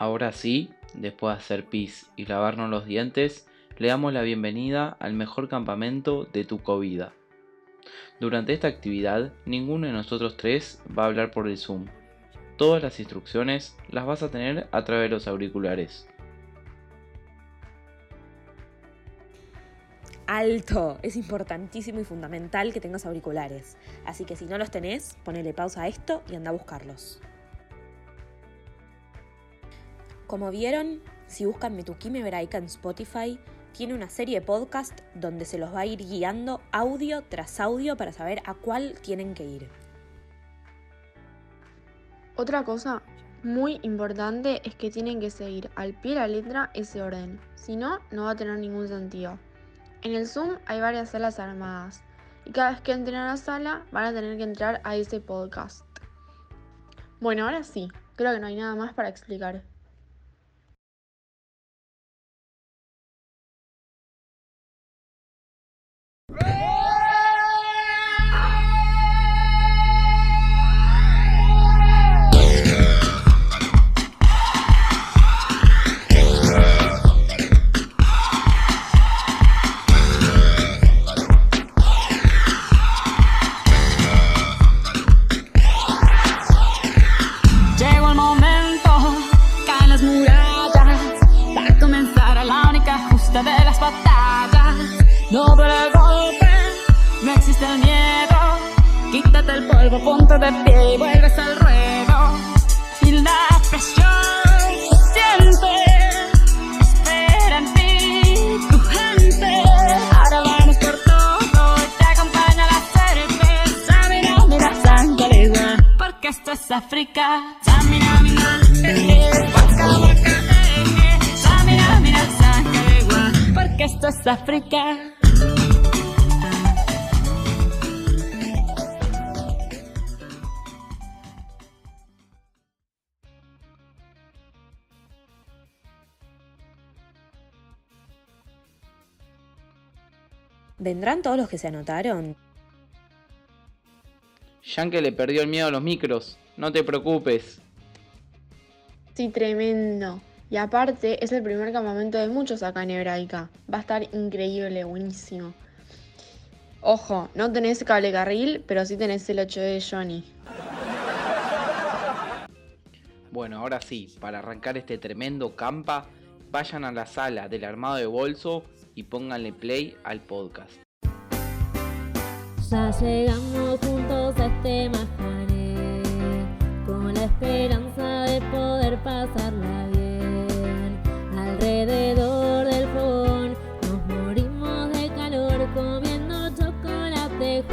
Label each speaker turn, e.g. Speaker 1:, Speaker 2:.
Speaker 1: Ahora sí, después de hacer pis y lavarnos los dientes, le damos la bienvenida al mejor campamento de tu COVID. Durante esta actividad, ninguno de nosotros tres va a hablar por el Zoom. Todas las instrucciones las vas a tener a través de los auriculares.
Speaker 2: Alto, es importantísimo y fundamental que tengas auriculares. Así que si no los tenés, ponele pausa a esto y anda a buscarlos. Como vieron, si buscan Metuquime Hebraica en Spotify, tiene una serie de podcast donde se los va a ir guiando audio tras audio para saber a cuál tienen que ir.
Speaker 3: Otra cosa muy importante es que tienen que seguir al pie de la letra ese orden, si no, no va a tener ningún sentido. En el Zoom hay varias salas armadas y cada vez que entren a la sala van a tener que entrar a ese podcast. Bueno, ahora sí, creo que no hay nada más para explicar.
Speaker 4: El golpe, no existe el miedo. Quítate el polvo, ponte de pie y vuelves al ruedo. Y la presión siente, espera en ti tu gente. Ahora vamos por todo y te acompaña la cerveza. Mira, mira, porque esto es África. Samina, mira, eh, eh, eh. Mira, sangre, porque esto es África.
Speaker 2: ¿Vendrán todos los que se anotaron?
Speaker 1: Yankee le perdió el miedo a los micros, no te preocupes.
Speaker 3: Sí, tremendo. Y aparte, es el primer campamento de muchos acá en Hebraica. Va a estar increíble, buenísimo. Ojo, no tenés cable carril, pero sí tenés el 8 de Johnny.
Speaker 1: Bueno, ahora sí, para arrancar este tremendo campa, vayan a la sala del armado de bolso y pónganle play al podcast.
Speaker 5: Ya llegamos juntos a este majaré, con la esperanza de poder pasarla bien. Alrededor del fogón nos morimos de calor comiendo chocolate